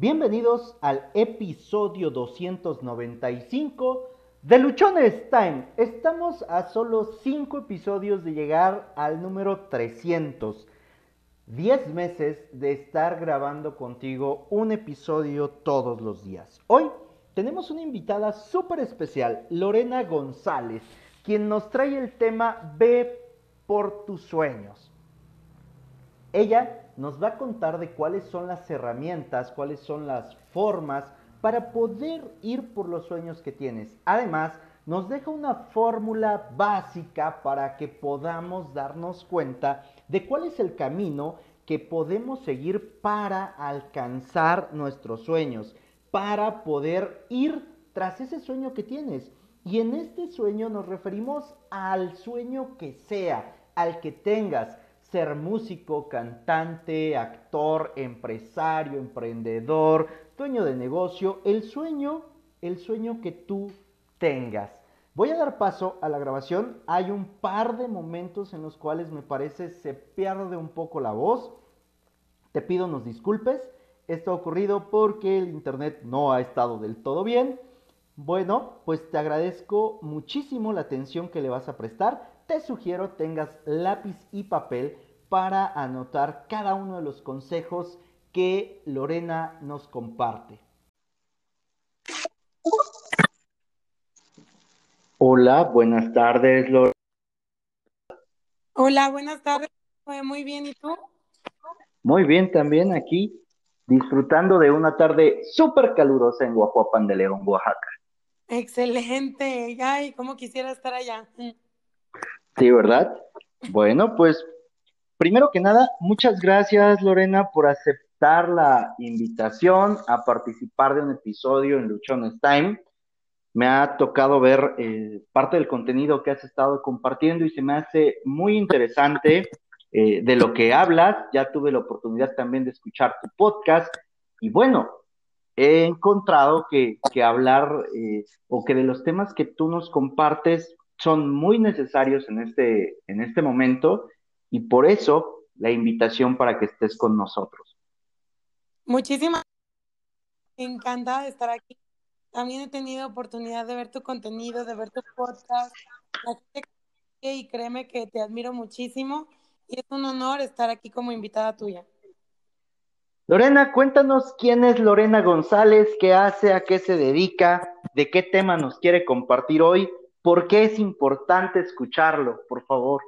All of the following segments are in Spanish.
Bienvenidos al episodio 295 de Luchones Time. Estamos a solo 5 episodios de llegar al número 300. 10 meses de estar grabando contigo un episodio todos los días. Hoy tenemos una invitada súper especial, Lorena González, quien nos trae el tema Ve por tus sueños. Ella nos va a contar de cuáles son las herramientas, cuáles son las formas para poder ir por los sueños que tienes. Además, nos deja una fórmula básica para que podamos darnos cuenta de cuál es el camino que podemos seguir para alcanzar nuestros sueños, para poder ir tras ese sueño que tienes. Y en este sueño nos referimos al sueño que sea, al que tengas ser músico, cantante, actor, empresario, emprendedor, dueño de negocio, el sueño, el sueño que tú tengas. Voy a dar paso a la grabación. Hay un par de momentos en los cuales me parece se pierde un poco la voz. Te pido nos disculpes. Esto ha ocurrido porque el internet no ha estado del todo bien. Bueno, pues te agradezco muchísimo la atención que le vas a prestar te sugiero tengas lápiz y papel para anotar cada uno de los consejos que Lorena nos comparte. Hola, buenas tardes, Lorena. Hola, buenas tardes. Muy bien, ¿y tú? Muy bien, también aquí, disfrutando de una tarde súper calurosa en Guajuapan de León, Oaxaca. Excelente. Ay, cómo quisiera estar allá. Sí, ¿verdad? Bueno, pues primero que nada, muchas gracias Lorena por aceptar la invitación a participar de un episodio en Luchones Time. Me ha tocado ver eh, parte del contenido que has estado compartiendo y se me hace muy interesante eh, de lo que hablas. Ya tuve la oportunidad también de escuchar tu podcast y bueno, he encontrado que, que hablar eh, o que de los temas que tú nos compartes son muy necesarios en este, en este momento y por eso la invitación para que estés con nosotros. Muchísimas encantada de estar aquí. También he tenido oportunidad de ver tu contenido, de ver tu podcast. Y créeme que te admiro muchísimo y es un honor estar aquí como invitada tuya. Lorena, cuéntanos quién es Lorena González, qué hace, a qué se dedica, de qué tema nos quiere compartir hoy ¿Por qué es importante escucharlo, por favor?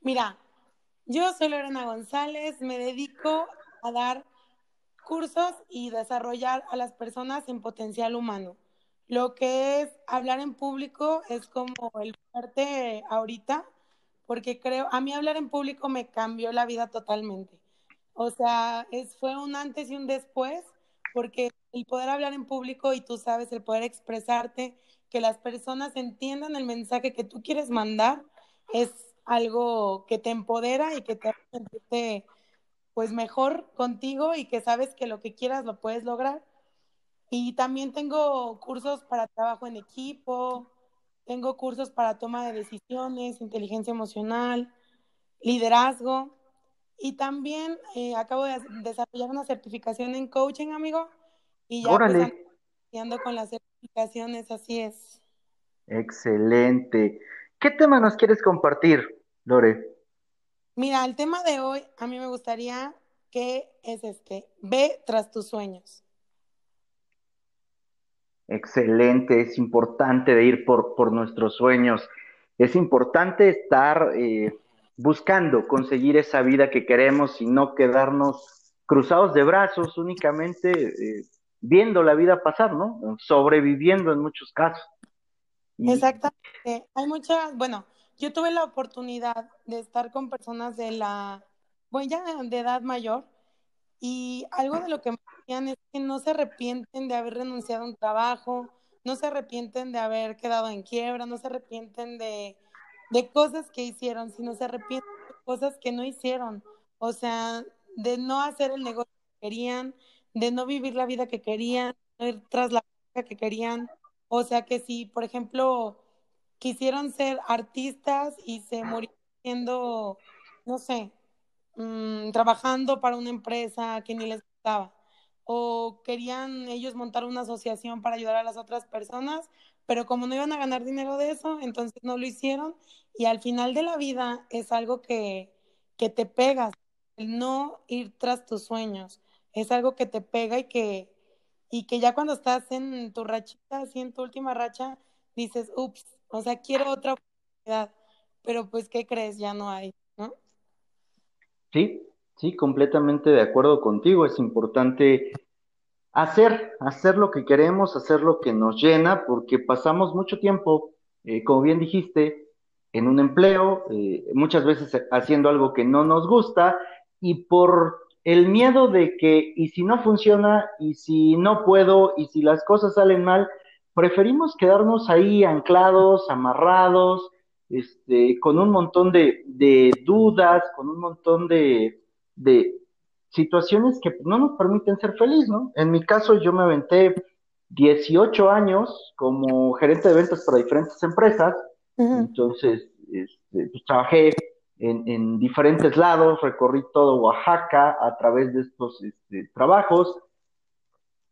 Mira, yo soy Lorena González, me dedico a dar cursos y desarrollar a las personas en potencial humano. Lo que es hablar en público es como el fuerte ahorita, porque creo, a mí hablar en público me cambió la vida totalmente. O sea, es, fue un antes y un después, porque el poder hablar en público y tú sabes, el poder expresarte, que las personas entiendan el mensaje que tú quieres mandar es algo que te empodera y que te hace sentirte pues mejor contigo y que sabes que lo que quieras lo puedes lograr. Y también tengo cursos para trabajo en equipo, tengo cursos para toma de decisiones, inteligencia emocional, liderazgo y también eh, acabo de desarrollar una certificación en coaching, amigo, y ya pues, ando con las así es. Excelente. ¿Qué tema nos quieres compartir, Lore? Mira, el tema de hoy a mí me gustaría que es este, ve tras tus sueños. Excelente, es importante de ir por, por nuestros sueños. Es importante estar eh, buscando conseguir esa vida que queremos y no quedarnos cruzados de brazos únicamente eh, viendo la vida pasar, ¿no? Sobreviviendo en muchos casos. Exactamente. Hay muchas, bueno, yo tuve la oportunidad de estar con personas de la, bueno, ya de edad mayor, y algo de lo que me decían es que no se arrepienten de haber renunciado a un trabajo, no se arrepienten de haber quedado en quiebra, no se arrepienten de, de cosas que hicieron, sino se arrepienten de cosas que no hicieron. O sea, de no hacer el negocio que querían, de no vivir la vida que querían, ir tras la vida que querían. O sea que si, por ejemplo, quisieron ser artistas y se murieron siendo, no sé, mm, trabajando para una empresa que ni les gustaba. O querían ellos montar una asociación para ayudar a las otras personas, pero como no iban a ganar dinero de eso, entonces no lo hicieron. Y al final de la vida es algo que, que te pegas, el no ir tras tus sueños. Es algo que te pega y que, y que ya cuando estás en tu rachita, así en tu última racha, dices, ups, o sea, quiero otra oportunidad, pero pues, ¿qué crees? Ya no hay, ¿no? Sí, sí, completamente de acuerdo contigo. Es importante hacer, hacer lo que queremos, hacer lo que nos llena, porque pasamos mucho tiempo, eh, como bien dijiste, en un empleo, eh, muchas veces haciendo algo que no nos gusta y por el miedo de que, y si no funciona, y si no puedo, y si las cosas salen mal, preferimos quedarnos ahí anclados, amarrados, este, con un montón de, dudas, con un montón de, situaciones que no nos permiten ser felices, ¿no? En mi caso, yo me aventé 18 años como gerente de ventas para diferentes empresas, entonces este, pues, trabajé en, diferentes lados, recorrí todo Oaxaca a través de estos este, trabajos.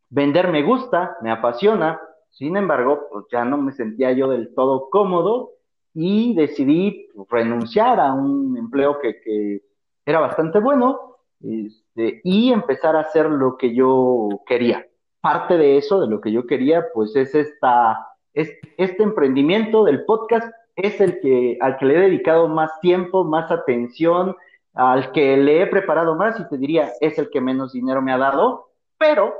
Vender me gusta, me apasiona, sin embargo, pues ya no me sentía yo del todo cómodo y decidí renunciar a un empleo que, era bastante bueno este, y empezar a hacer lo que yo quería. Parte de eso, de lo que yo quería, pues es esta, es, este emprendimiento del podcast es el que, al que le he dedicado más tiempo, más atención, al que le he preparado más y te diría, es el que menos dinero me ha dado, pero,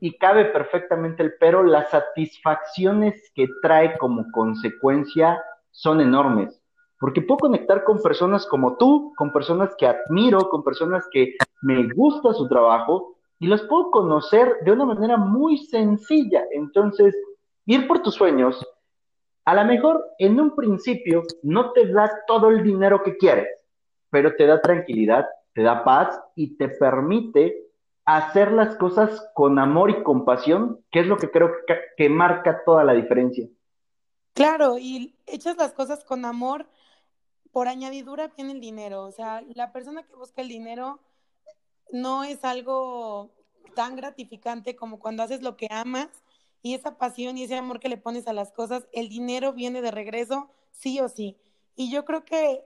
y cabe perfectamente el pero, las satisfacciones que trae como consecuencia son enormes, porque puedo conectar con personas como tú, con personas que admiro, con personas que me gusta su trabajo y los puedo conocer de una manera muy sencilla. Entonces, ir por tus sueños, a lo mejor en un principio no te da todo el dinero que quieres, pero te da tranquilidad, te da paz y te permite hacer las cosas con amor y compasión, que es lo que creo que, marca toda la diferencia. Claro, y echas las cosas con amor, por añadidura viene el dinero. O sea, la persona que busca el dinero no es algo tan gratificante como cuando haces lo que amas y esa pasión y ese amor que le pones a las cosas, el dinero viene de regreso, sí o sí. Y yo creo que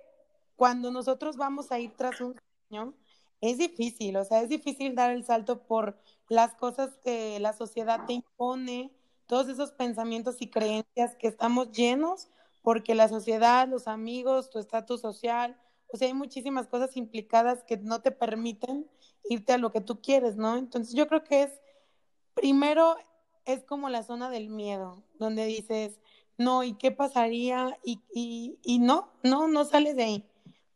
cuando nosotros vamos a ir tras un sueño, es difícil, o sea, es difícil dar el salto por las cosas que la sociedad te impone, todos esos pensamientos y creencias que estamos llenos, porque la sociedad, los amigos, tu estatus social, o sea, hay muchísimas cosas implicadas que no te permiten irte a lo que tú quieres, ¿no? Entonces yo creo que es primero es como la zona del miedo, donde dices, no, ¿y qué pasaría? Y, y, y no, no, no sales de ahí.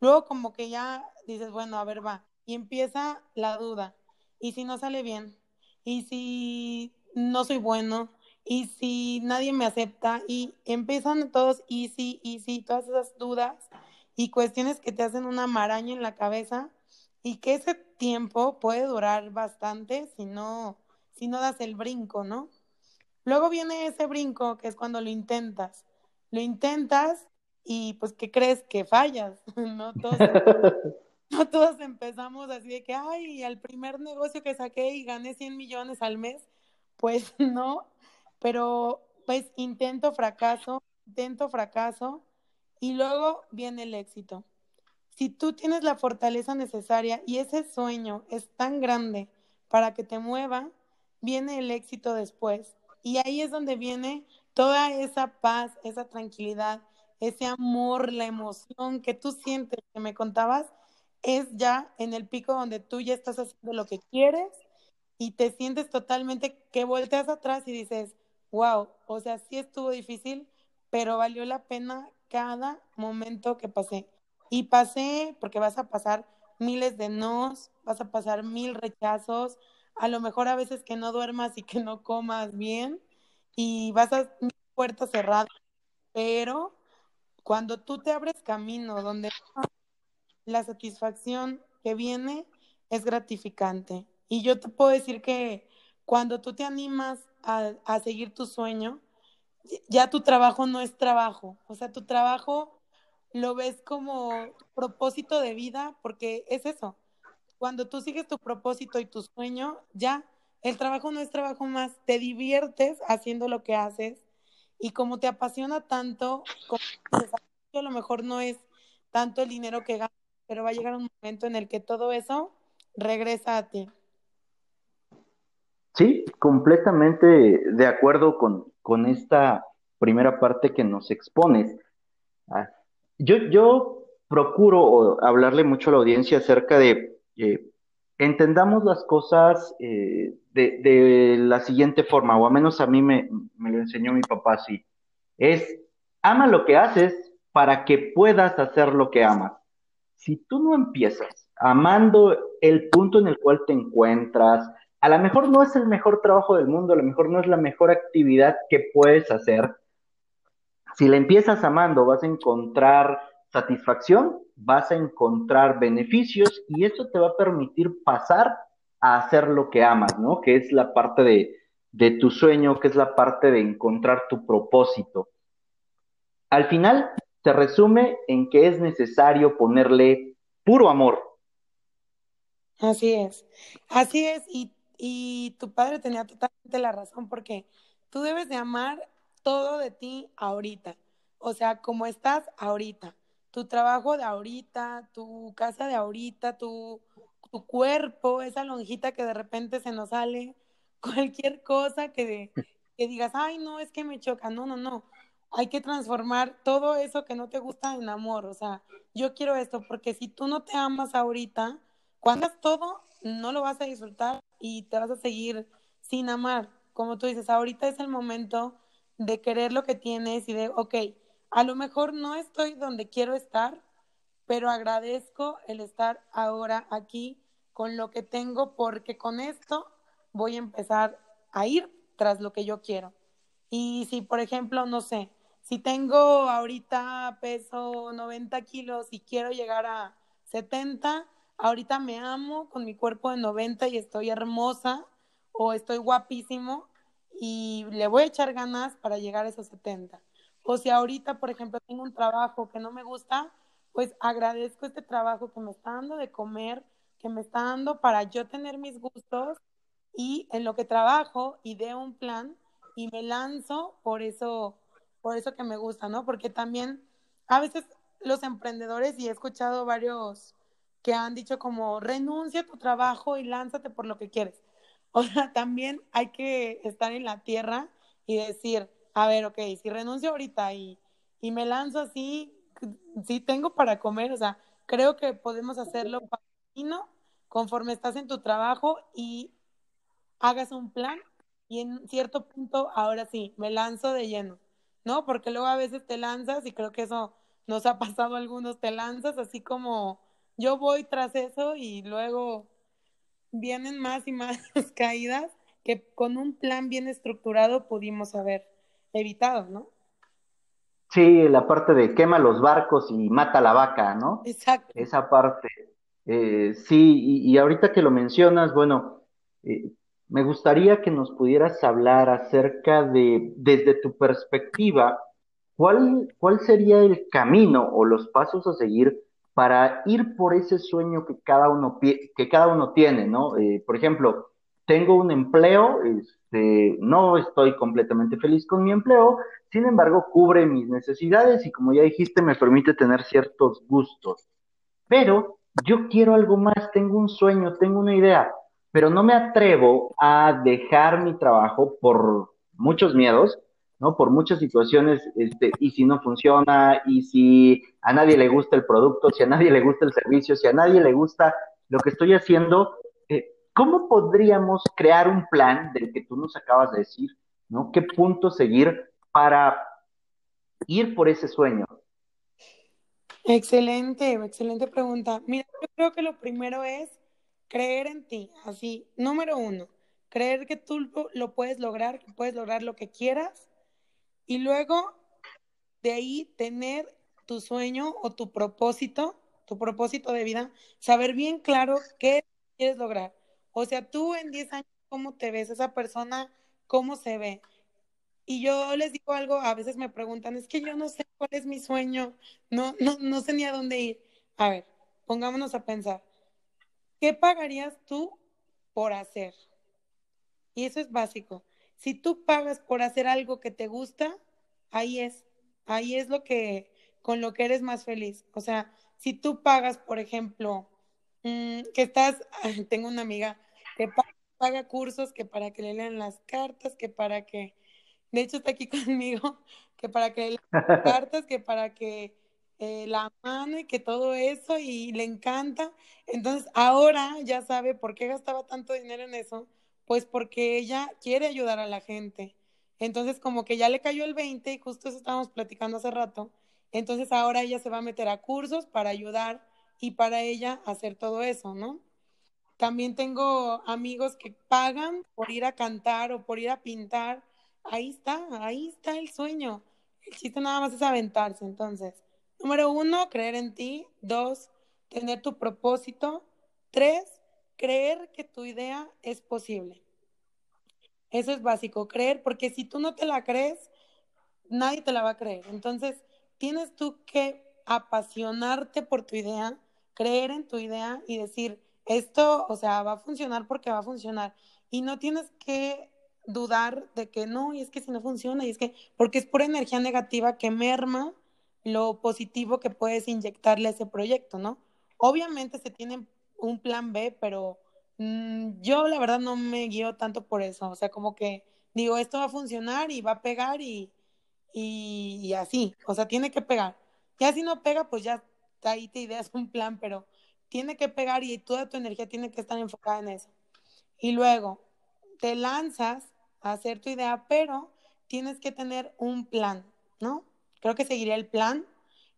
Luego como que ya dices, bueno, a ver, va. Y empieza la duda. ¿Y si no sale bien? ¿Y si no soy bueno? ¿Y si nadie me acepta? Y empiezan todos, y sí, y sí, todas esas dudas y cuestiones que te hacen una maraña en la cabeza y que ese tiempo puede durar bastante si no, si no das el brinco, ¿no? Luego viene ese brinco que es cuando lo intentas. Lo intentas y pues ¿qué crees? Que fallas. no, todos, no todos empezamos así de que, ay, al primer negocio que saqué y gané 100 millones al mes. Pues no, pero pues intento, fracaso, intento, fracaso y luego viene el éxito. Si tú tienes la fortaleza necesaria y ese sueño es tan grande para que te mueva, viene el éxito después. Y ahí es donde viene toda esa paz, esa tranquilidad, ese amor, la emoción que tú sientes, que me contabas, es ya en el pico donde tú ya estás haciendo lo que quieres y te sientes totalmente que volteas atrás y dices, wow, o sea, sí estuvo difícil, pero valió la pena cada momento que pasé. Y pasé porque vas a pasar miles de nos, vas a pasar mil rechazos, a lo mejor a veces que no duermas y que no comas bien y vas a puertas cerradas, pero cuando tú te abres camino donde la satisfacción que viene es gratificante. Y yo te puedo decir que cuando tú te animas a, a seguir tu sueño, ya tu trabajo no es trabajo, o sea, tu trabajo lo ves como propósito de vida porque es eso, cuando tú sigues tu propósito y tu sueño, ya el trabajo no es trabajo más, te diviertes haciendo lo que haces y como te apasiona tanto, a lo mejor no es tanto el dinero que ganas, pero va a llegar un momento en el que todo eso regresa a ti. Sí, completamente de acuerdo con, con esta primera parte que nos expones. Ah, yo, yo procuro hablarle mucho a la audiencia acerca de eh, entendamos las cosas eh, de, de, la siguiente forma, o al menos a mí me, me lo enseñó mi papá así. Es, ama lo que haces para que puedas hacer lo que amas. Si tú no empiezas amando el punto en el cual te encuentras, a lo mejor no es el mejor trabajo del mundo, a lo mejor no es la mejor actividad que puedes hacer. Si la empiezas amando, vas a encontrar satisfacción, vas a encontrar beneficios y eso te va a permitir pasar a hacer lo que amas, ¿no? Que es la parte de, de tu sueño, que es la parte de encontrar tu propósito. Al final, se resume en que es necesario ponerle puro amor. Así es, así es, y, y tu padre tenía totalmente la razón porque tú debes de amar todo de ti ahorita, o sea, como estás ahorita tu trabajo de ahorita, tu casa de ahorita, tu, tu cuerpo, esa lonjita que de repente se nos sale, cualquier cosa que, que digas, ay, no, es que me choca, no, no, no. Hay que transformar todo eso que no te gusta en amor. O sea, yo quiero esto, porque si tú no te amas ahorita, cuando hagas todo, no lo vas a disfrutar y te vas a seguir sin amar. Como tú dices, ahorita es el momento de querer lo que tienes y de, ok, a lo mejor no estoy donde quiero estar, pero agradezco el estar ahora aquí con lo que tengo porque con esto voy a empezar a ir tras lo que yo quiero. Y si, por ejemplo, no sé, si tengo ahorita peso 90 kilos y quiero llegar a 70, ahorita me amo con mi cuerpo de 90 y estoy hermosa o estoy guapísimo y le voy a echar ganas para llegar a esos 70. O si ahorita, por ejemplo, tengo un trabajo que no me gusta, pues agradezco este trabajo que me está dando de comer, que me está dando para yo tener mis gustos y en lo que trabajo y de un plan y me lanzo por eso, por eso que me gusta, ¿no? Porque también a veces los emprendedores, y he escuchado varios que han dicho como renuncia a tu trabajo y lánzate por lo que quieres. O sea, también hay que estar en la tierra y decir, a ver, ok, si renuncio ahorita y, y me lanzo así, sí tengo para comer, o sea, creo que podemos hacerlo conforme estás en tu trabajo y hagas un plan y en cierto punto, ahora sí, me lanzo de lleno, ¿no? Porque luego a veces te lanzas y creo que eso nos ha pasado a algunos, te lanzas así como yo voy tras eso y luego vienen más y más caídas que con un plan bien estructurado pudimos haber evitado, ¿no? Sí, la parte de quema los barcos y mata la vaca, ¿no? Exacto. Esa parte. Eh, sí, y, ahorita que lo mencionas, bueno, eh, me gustaría que nos pudieras hablar acerca de, desde tu perspectiva, ¿cuál, cuál sería el camino o los pasos a seguir para ir por ese sueño que cada uno, que cada uno tiene, ¿no? Eh, por ejemplo, tengo un empleo, este, no estoy completamente feliz con mi empleo, sin embargo, cubre mis necesidades y como ya dijiste, me permite tener ciertos gustos. Pero yo quiero algo más, tengo un sueño, tengo una idea, pero no me atrevo a dejar mi trabajo por muchos miedos, ¿no? Por muchas situaciones, este, y si no funciona, y si a nadie le gusta el producto, si a nadie le gusta el servicio, si a nadie le gusta lo que estoy haciendo, ¿Cómo podríamos crear un plan del que tú nos acabas de decir, ¿no? ¿Qué punto seguir para ir por ese sueño? Excelente, excelente pregunta. Mira, yo creo que lo primero es creer en ti, así, número uno, creer que tú lo puedes lograr, que puedes lograr lo que quieras y luego de ahí tener tu sueño o tu propósito, tu propósito de vida, saber bien claro qué quieres lograr. O sea, tú en 10 años, ¿cómo te ves? Esa persona, ¿cómo se ve? Y yo les digo algo, a veces me preguntan, es que yo no sé cuál es mi sueño, no, no, no sé ni a dónde ir. A ver, pongámonos a pensar. ¿qué pagarías tú por hacer? Y eso es básico. Si tú pagas por hacer algo que te gusta, ahí es, ahí es lo que, con lo que eres más feliz. O sea, si tú pagas, por ejemplo, mm, que estás, tengo una amiga que paga, cursos que para que le lean las cartas, que para que, de hecho está aquí conmigo, que para que le lean las cartas, que para que eh, la mano y que todo eso y le encanta. Entonces ahora ya sabe por qué gastaba tanto dinero en eso, pues porque ella quiere ayudar a la gente. Entonces como que ya le cayó el 20 y justo eso estábamos platicando hace rato. Entonces ahora ella se va a meter a cursos para ayudar y para ella hacer todo eso, ¿no? También tengo amigos que pagan por ir a cantar o por ir a pintar. Ahí está, ahí está el sueño. El chiste nada más es aventarse. Entonces, número uno, creer en ti. Dos, tener tu propósito. Tres, creer que tu idea es posible. Eso es básico, creer, porque si tú no te la crees, nadie te la va a creer. Entonces, tienes tú que apasionarte por tu idea, creer en tu idea y decir, esto, o sea, va a funcionar porque va a funcionar. Y no tienes que dudar de que no, y es que si no funciona, y es que, porque es pura energía negativa que merma lo positivo que puedes inyectarle a ese proyecto, ¿no? Obviamente se tiene un plan B, pero mm, yo la verdad no me guío tanto por eso, o sea, como que digo, esto va a funcionar y va a pegar y, y, así, o sea, tiene que pegar. Ya si no pega, pues ya ahí te ideas un plan, pero tiene que pegar y toda tu energía tiene que estar enfocada en eso. Y luego te lanzas a hacer tu idea, pero tienes que tener un plan, ¿no? Creo que seguiría el plan,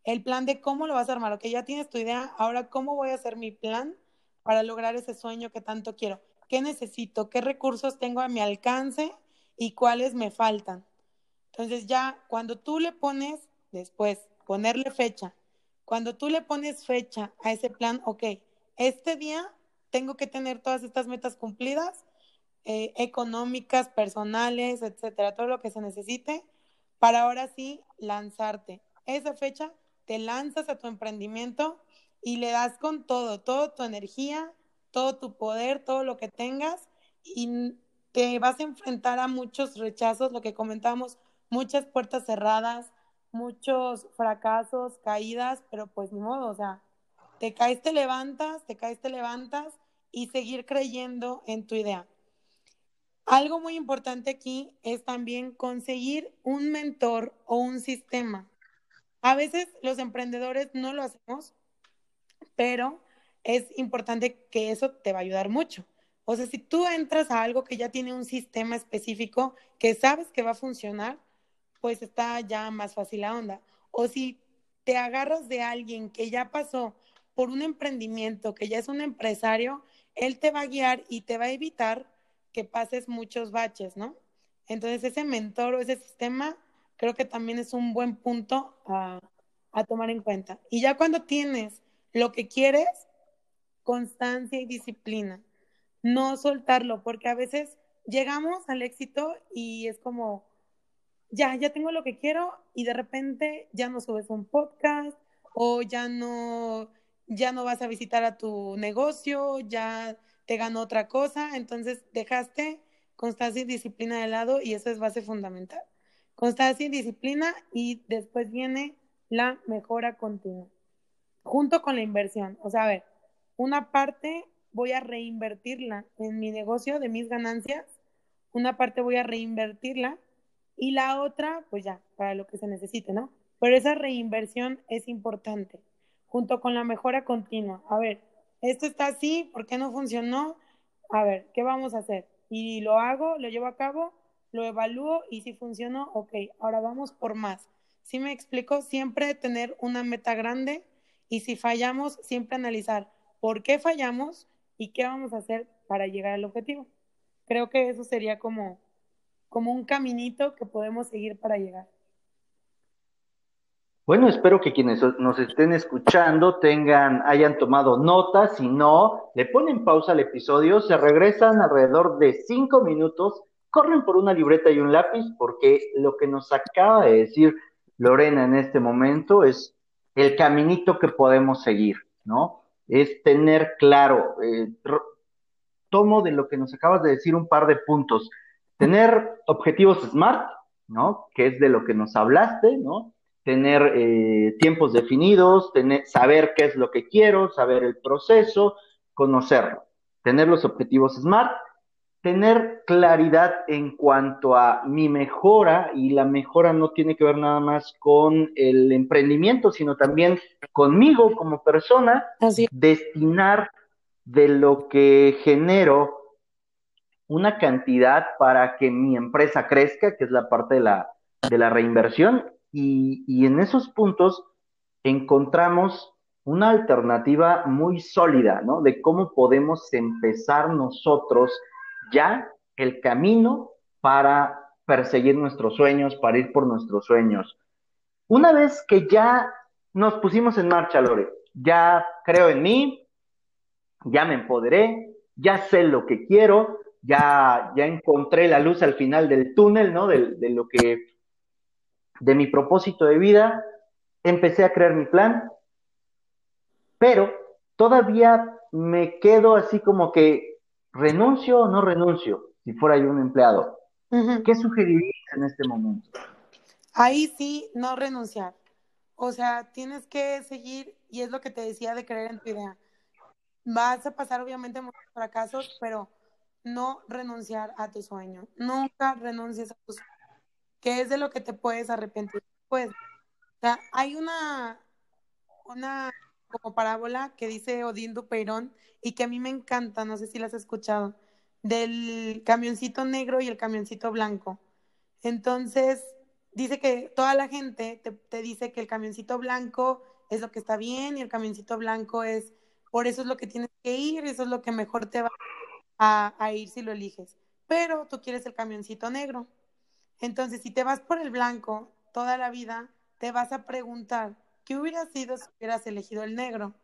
el plan de cómo lo vas a armar. Ok, ya tienes tu idea, ahora cómo voy a hacer mi plan para lograr ese sueño que tanto quiero. ¿Qué necesito? ¿Qué recursos tengo a mi alcance y cuáles me faltan? Entonces ya cuando tú le pones, después, ponerle fecha, cuando tú le pones fecha a ese plan, ok, este día tengo que tener todas estas metas cumplidas, eh, económicas, personales, etcétera, todo lo que se necesite, para ahora sí lanzarte. Esa fecha te lanzas a tu emprendimiento y le das con todo, toda tu energía, todo tu poder, todo lo que tengas y te vas a enfrentar a muchos rechazos, lo que comentábamos, muchas puertas cerradas, muchos fracasos, caídas, pero pues ni modo, o sea, te caes, te levantas, te caes, te levantas y seguir creyendo en tu idea. Algo muy importante aquí es también conseguir un mentor o un sistema. A veces los emprendedores no lo hacemos, pero es importante que eso te va a ayudar mucho. O sea, si tú entras a algo que ya tiene un sistema específico que sabes que va a funcionar, pues está ya más fácil la onda. O si te agarras de alguien que ya pasó por un emprendimiento, que ya es un empresario, él te va a guiar y te va a evitar que pases muchos baches, ¿no? Entonces ese mentor o ese sistema creo que también es un buen punto a, a tomar en cuenta. Y ya cuando tienes lo que quieres, constancia y disciplina. No soltarlo, porque a veces llegamos al éxito y es como, ya, ya tengo lo que quiero y de repente ya no subes un podcast o ya no, ya no vas a visitar a tu negocio, ya te ganó otra cosa, entonces dejaste constancia y disciplina de lado y eso es base fundamental. Constancia y disciplina y después viene la mejora continua, junto con la inversión. O sea, a ver, una parte voy a reinvertirla en mi negocio de mis ganancias, una parte voy a reinvertirla y la otra, pues ya, para lo que se necesite, ¿no? Pero esa reinversión es importante, junto con la mejora continua. A ver, esto está así, ¿por qué no funcionó? A ver, ¿qué vamos a hacer? Y lo hago, lo llevo a cabo, lo evalúo y si funcionó, ok, ahora vamos por más. Si me explico, siempre tener una meta grande y si fallamos, siempre analizar por qué fallamos y qué vamos a hacer para llegar al objetivo. Creo que eso sería como como un caminito que podemos seguir para llegar. Bueno, espero que quienes nos estén escuchando tengan, hayan tomado notas, si no, le ponen pausa al episodio, se regresan alrededor de cinco minutos, corren por una libreta y un lápiz, porque lo que nos acaba de decir Lorena en este momento es el caminito que podemos seguir, ¿no? es tener claro, eh, tomo de lo que nos acabas de decir un par de puntos, tener objetivos SMART, ¿no? Que es de lo que nos hablaste, ¿no? Tener eh, tiempos definidos, tener, saber qué es lo que quiero, saber el proceso, conocerlo, tener los objetivos SMART, tener claridad en cuanto a mi mejora, y la mejora no tiene que ver nada más con el emprendimiento, sino también conmigo como persona, destinar de lo que genero una cantidad para que mi empresa crezca, que es la parte de la, de la reinversión, y, y en esos puntos encontramos una alternativa muy sólida, ¿no? De cómo podemos empezar nosotros ya el camino para perseguir nuestros sueños, para ir por nuestros sueños. Una vez que ya nos pusimos en marcha, Lore, ya creo en mí, ya me empoderé, ya sé lo que quiero, ya, ya encontré la luz al final del túnel, ¿no? De, de lo que, de mi propósito de vida, empecé a crear mi plan, pero todavía me quedo así como que renuncio o no renuncio si fuera yo un empleado. ¿Qué sugerirías en este momento? Ahí sí, no renunciar. O sea, tienes que seguir, y es lo que te decía de creer en tu idea. Vas a pasar obviamente muchos fracasos, pero no renunciar a tu sueño. Nunca renuncies a tu sueño. ¿Qué es de lo que te puedes arrepentir? Sea, hay una, una como parábola que dice Odín Dupeirón y que a mí me encanta, no sé si la has escuchado, del camioncito negro y el camioncito blanco. Entonces, dice que toda la gente te, te, dice que el camioncito blanco es lo que está bien y el camioncito blanco es, por eso es lo que tienes que ir, eso es lo que mejor te va a, a ir si lo eliges. Pero tú quieres el camioncito negro. Entonces, si te vas por el blanco toda la vida, te vas a preguntar, ¿qué hubiera sido si hubieras elegido el negro?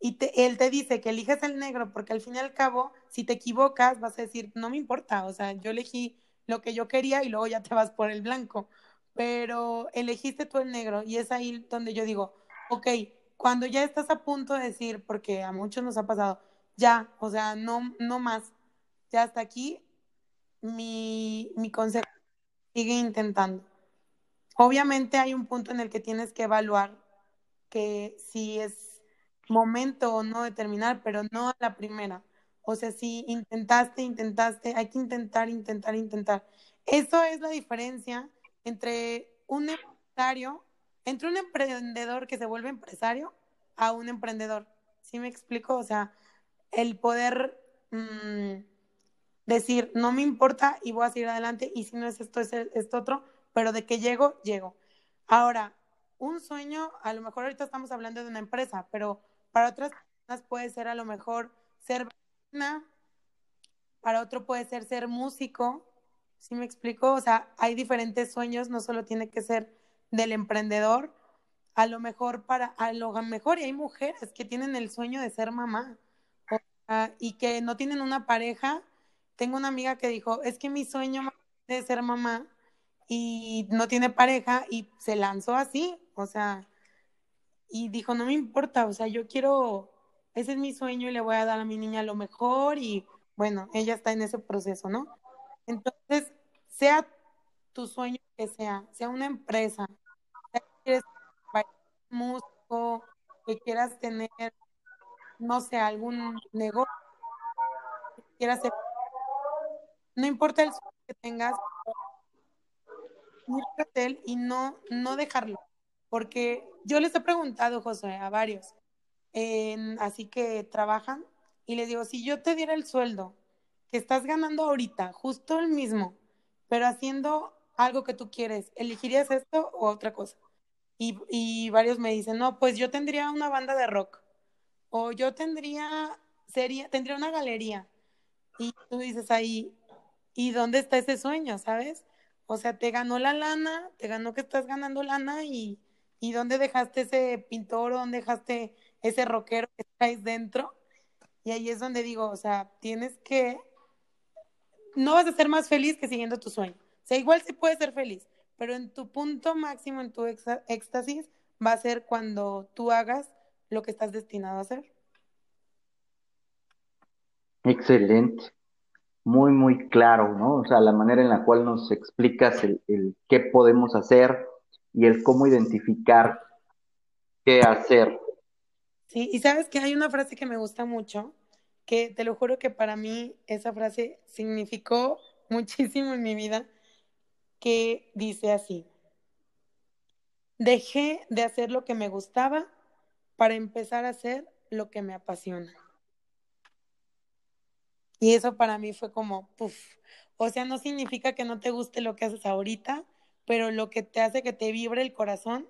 Y él te dice que eliges el negro porque al fin y al cabo, si te equivocas, vas a decir, no me importa, o sea, yo elegí lo que yo quería y luego ya te vas por el blanco, pero elegiste tú el negro y es ahí donde yo digo, ok, cuando ya estás a punto de decir, porque a muchos nos ha pasado, ya, o sea, no, no más, ya hasta aquí, mi, mi consejo, sigue intentando. Obviamente hay un punto en el que tienes que evaluar que si es momento o no de terminar, pero no a la primera. O sea, si intentaste, intentaste, hay que intentar, intentar, intentar. Eso es la diferencia entre un empresario, entre un emprendedor que se vuelve empresario a un emprendedor. ¿Sí me explico? O sea, el poder mmm, decir, no me importa y voy a seguir adelante y si no es esto, es esto otro, pero de que llego, llego. Ahora, un sueño, a lo mejor ahorita estamos hablando de una empresa, pero para otras personas puede ser a lo mejor ser vecina, para otro puede ser ser músico, ¿sí me explico? O sea, hay diferentes sueños, no solo tiene que ser del emprendedor, a lo mejor para, a lo mejor y hay mujeres que tienen el sueño de ser mamá y que no tienen una pareja. Tengo una amiga que dijo, es que mi sueño de ser mamá y no tiene pareja y se lanzó así, o sea, y dijo, no me importa, o sea, yo quiero, ese es mi sueño y le voy a dar a mi niña lo mejor y bueno, ella está en ese proceso, ¿no? Entonces, sea tu sueño que sea, sea una empresa, sea que músico, que quieras tener, no sé, algún negocio, que quieras hacer, no importa el sueño que tengas, ir y no, no dejarlo, porque yo les he preguntado, José, a varios, así que trabajan, y les digo, si yo te diera el sueldo que estás ganando ahorita, justo el mismo, pero haciendo algo que tú quieres, ¿elegirías esto o otra cosa? Y, y varios me dicen, no, pues yo tendría una banda de rock, o yo tendría, sería, tendría una galería. Y tú dices ahí, ¿y dónde está ese sueño, sabes? O sea, te ganó la lana, te ganó que estás ganando lana y ¿Y dónde dejaste ese pintor? ¿Dónde dejaste ese rockero que traes dentro? Y ahí es donde digo, o sea, tienes que, no vas a ser más feliz que siguiendo tu sueño. O sea, igual sí puedes ser feliz, pero en tu punto máximo, en tu éxtasis, va a ser cuando tú hagas lo que estás destinado a hacer. Excelente, muy, muy claro, ¿no? O sea, la manera en la cual nos explicas el, el qué podemos hacer y el cómo identificar qué hacer. Sí, y sabes que hay una frase que me gusta mucho, que te lo juro que para mí esa frase significó muchísimo en mi vida, que dice así, dejé de hacer lo que me gustaba para empezar a hacer lo que me apasiona. Y eso para mí fue como, puff, o sea, no significa que no te guste lo que haces ahorita, pero lo que te hace que te vibre el corazón,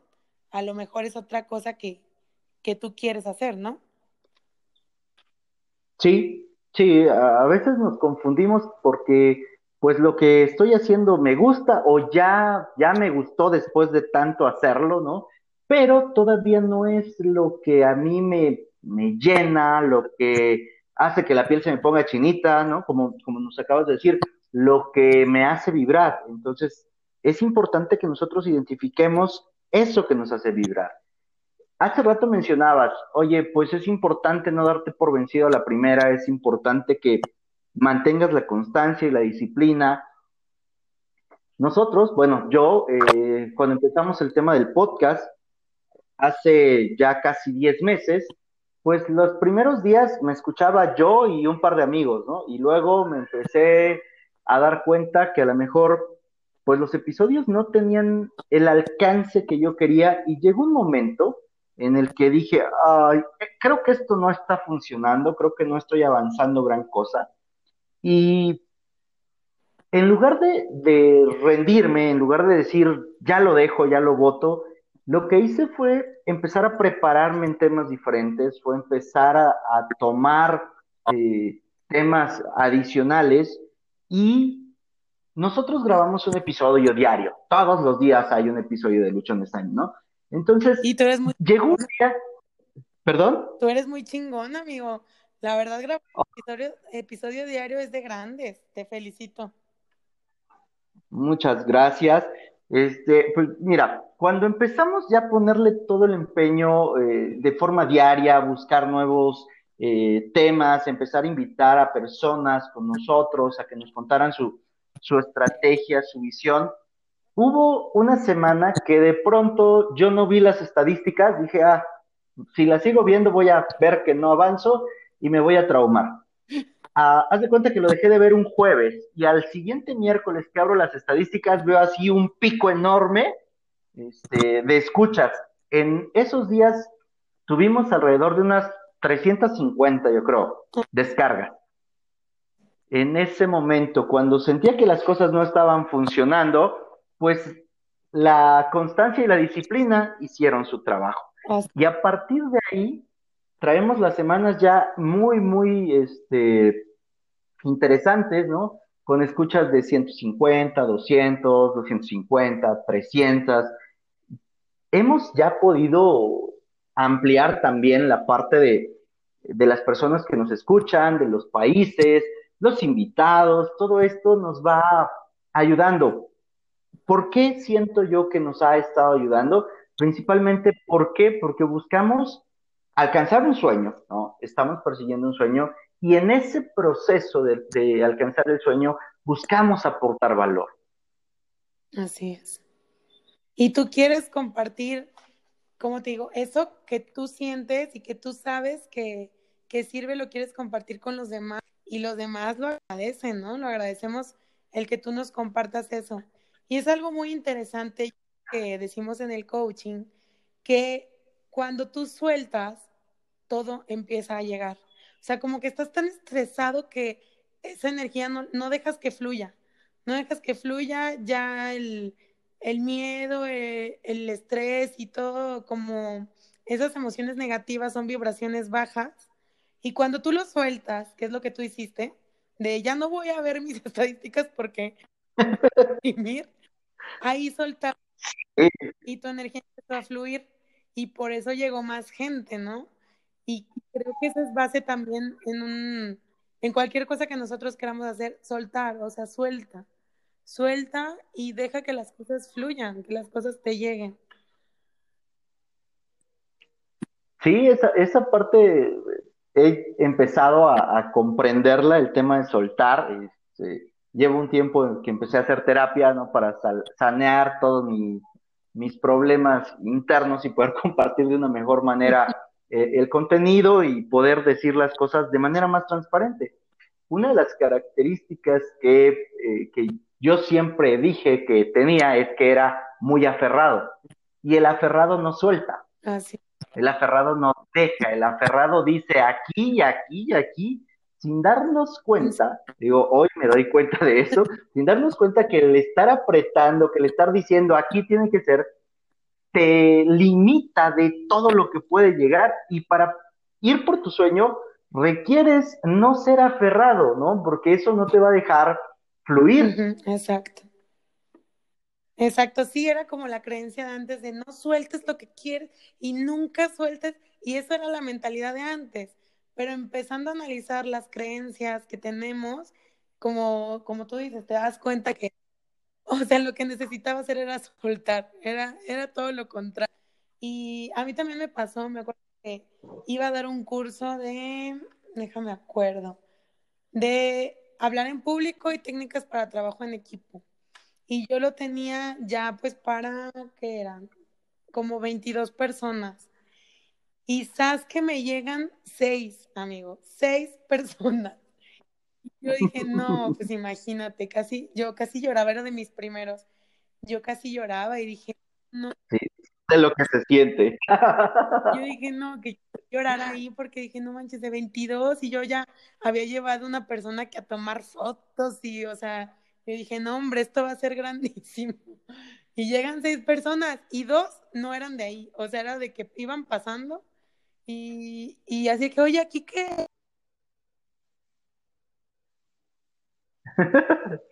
a lo mejor es otra cosa que, que tú quieres hacer, ¿no? Sí, sí, a veces nos confundimos porque pues lo que estoy haciendo me gusta o ya, ya me gustó después de tanto hacerlo, ¿no? Pero todavía no es lo que a mí me, me llena, lo que hace que la piel se me ponga chinita, ¿no? Como, como nos acabas de decir, lo que me hace vibrar. Entonces, es importante que nosotros identifiquemos eso que nos hace vibrar. Hace rato mencionabas, oye, pues es importante no darte por vencido a la primera, es importante que mantengas la constancia y la disciplina. Nosotros, bueno, yo, eh, cuando empezamos el tema del podcast, hace ya casi 10 meses, pues los primeros días me escuchaba yo y un par de amigos, ¿no? Y luego me empecé a dar cuenta que a lo mejor, pues los episodios no tenían el alcance que yo quería y llegó un momento en el que dije, ay, creo que esto no está funcionando, creo que no estoy avanzando gran cosa. Y en lugar de, de rendirme, en lugar de decir, ya lo dejo, ya lo voto, lo que hice fue empezar a prepararme en temas diferentes, fue empezar a, a tomar eh, temas adicionales y nosotros grabamos un episodio diario. Todos los días hay un episodio de Luchón Time, ¿no? Entonces, Y tú eres muy, llegó un día, perdón, tú eres muy chingón, amigo. La verdad, grabar episodio, episodio diario es de grandes. Te felicito. muchas gracias. Este, pues mira, cuando empezamos ya a ponerle todo el empeño eh, de forma diaria, buscar nuevos eh, temas, empezar a invitar a personas con nosotros a que nos contaran su, su estrategia, su visión, hubo una semana que de pronto yo no vi las estadísticas, dije, ah, si las sigo viendo voy a ver que no avanzo y me voy a traumar. Ah, haz de cuenta que lo dejé de ver un jueves y al siguiente miércoles que abro las estadísticas veo así un pico enorme este, de escuchas. En esos días tuvimos alrededor de unas 350, yo creo, descargas. En ese momento, cuando sentía que las cosas no estaban funcionando, pues la constancia y la disciplina hicieron su trabajo. Y a partir de ahí, traemos las semanas ya muy, muy, este, interesantes, ¿no? Con escuchas de 150, 200, 250, 300. Hemos ya podido ampliar también la parte de, de las personas que nos escuchan, de los países, los invitados, todo esto nos va ayudando. ¿Por qué siento yo que nos ha estado ayudando? Principalmente, ¿por qué? Porque buscamos alcanzar un sueño, ¿no? Estamos persiguiendo un sueño y en ese proceso de, alcanzar el sueño buscamos aportar valor. Así es. Y tú quieres compartir, como te digo, eso que tú sientes y que tú sabes que, que sirve, lo quieres compartir con los demás y los demás lo agradecen, ¿no? Lo agradecemos el que tú nos compartas eso. Y es algo muy interesante que decimos en el coaching, que cuando tú sueltas, todo empieza a llegar. O sea, como que estás tan estresado que esa energía no, no dejas que fluya. No dejas que fluya ya el, el miedo, el, el estrés y todo, como esas emociones negativas son vibraciones bajas. Y cuando tú lo sueltas, que es lo que tú hiciste, de ya no voy a ver mis estadísticas porque ahí soltar Eh, y tu energía empezó a fluir y por eso llegó más gente, ¿no? Y creo que eso es base también en un, en cualquier cosa que nosotros queramos hacer, soltar, o sea, suelta, suelta y deja que las cosas fluyan, que las cosas te lleguen. Sí, esa, esa parte he empezado a, comprenderla, el tema de soltar. Este, llevo un tiempo que empecé a hacer terapia, ¿no? Para sanear todos mis problemas internos y poder compartir de una mejor manera eh, el contenido y poder decir las cosas de manera más transparente. Una de las características que, eh, que yo siempre dije que tenía es que era muy aferrado. Y el aferrado no suelta. El aferrado no deja, el aferrado dice aquí y aquí y aquí, sin darnos cuenta, digo, hoy me doy cuenta de eso, sin darnos cuenta que el estar apretando, que el estar diciendo aquí tiene que ser, te limita de todo lo que puede llegar y para ir por tu sueño requieres no ser aferrado, ¿no? Porque eso no te va a dejar fluir. exacto. Exacto, sí, era como la creencia de antes de no sueltes lo que quieres y nunca sueltes, y eso era la mentalidad de antes, pero empezando a analizar las creencias que tenemos, como, como tú dices, te das cuenta que, o sea, lo que necesitaba hacer era soltar, era, era todo lo contrario. Y a mí también me pasó, me acuerdo que iba a dar un curso de, déjame acuerdo, de hablar en público y técnicas para trabajo en equipo. Y yo lo tenía ya pues para, ¿qué eran? Como 22 personas. Y sabes que me llegan seis, amigos, seis personas. Yo dije, no, pues imagínate, casi, yo casi lloraba, era de mis primeros. Yo casi lloraba y dije, no. Sí, de lo que se siente. Yo dije, no, que llorar ahí porque dije, no manches, de 22 y yo ya había llevado una persona que a tomar fotos y, o sea, yo dije, no, hombre, esto va a ser grandísimo. Y llegan seis personas y dos no eran de ahí, o sea, era de que iban pasando y, y así que, oye, aquí qué.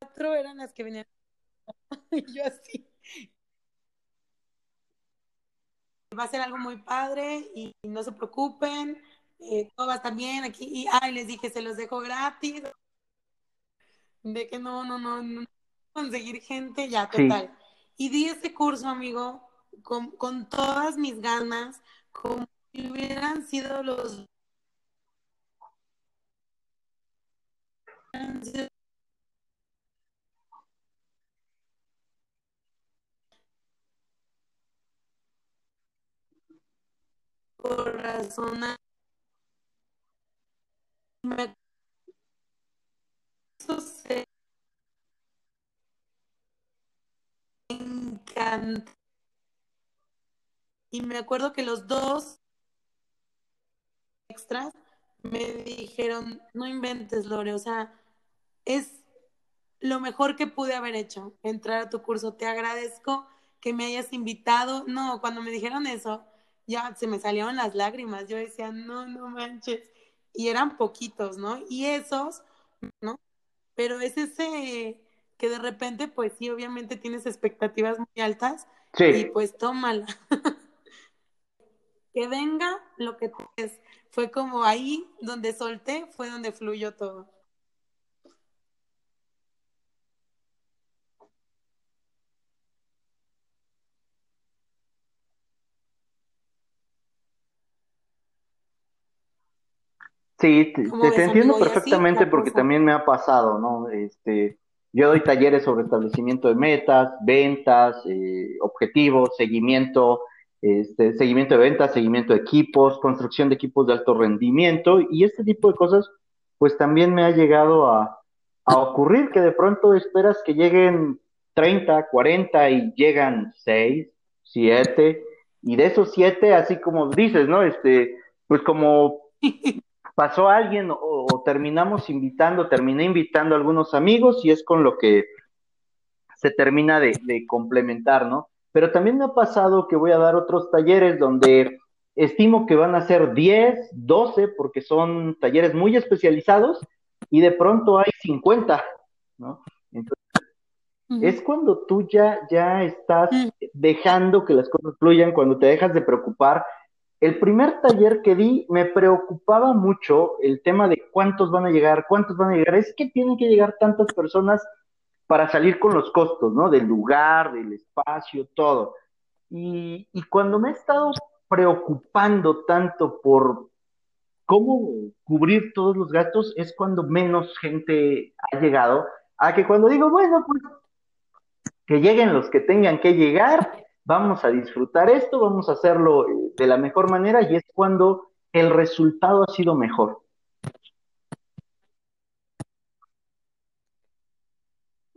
Cuatro eran las que venían. y yo así. Va a ser algo muy padre y no se preocupen eh, todo va a estar bien aquí. Y ay, les dije, se los dejo gratis. De que no, no, no, no conseguir gente, ya, total. Y di ese curso, amigo, con, con todas mis ganas, como si hubieran sido los por razones me Y me acuerdo que los dos extras me dijeron, no inventes, Lore, o sea, es lo mejor que pude haber hecho, entrar a tu curso. Te agradezco que me hayas invitado. No, cuando me dijeron eso, ya se me salieron las lágrimas. Yo decía, no, no manches y eran poquitos, ¿no? Y esos, ¿no? Pero es ese que de repente, pues sí, obviamente tienes expectativas muy altas sí. y pues tómala. que venga lo que es. Fue como ahí donde solté, fue donde fluyó todo. Sí, te, entiendo perfectamente porque también me ha pasado, ¿no? Este, yo doy talleres sobre establecimiento de metas, ventas, eh, objetivos, seguimiento, este, seguimiento de ventas, seguimiento de equipos, construcción de equipos de alto rendimiento y este tipo de cosas, pues también me ha llegado a, a ocurrir que de pronto esperas que lleguen 30, 40 y llegan 6, 7 y de esos 7, así como dices, ¿no? Este, pues como pasó alguien o, terminamos invitando, terminé invitando a algunos amigos y es con lo que se termina de, complementar, ¿no? Pero también me ha pasado que voy a dar otros talleres donde estimo que van a ser 10, 12, porque son talleres muy especializados y de pronto hay 50, ¿no? Entonces, es cuando tú ya, ya estás mm. dejando que las cosas fluyan, cuando te dejas de preocupar el primer taller que di me preocupaba mucho el tema de cuántos van a llegar, cuántos van a llegar. Es que tienen que llegar tantas personas para salir con los costos, ¿no? Del lugar, del espacio, todo. Y, y cuando me he estado preocupando tanto por cómo cubrir todos los gastos, es cuando menos gente ha llegado. A que cuando digo, bueno, pues que lleguen los que tengan que llegar, vamos a disfrutar esto, vamos a hacerlo de la mejor manera y es cuando el resultado ha sido mejor.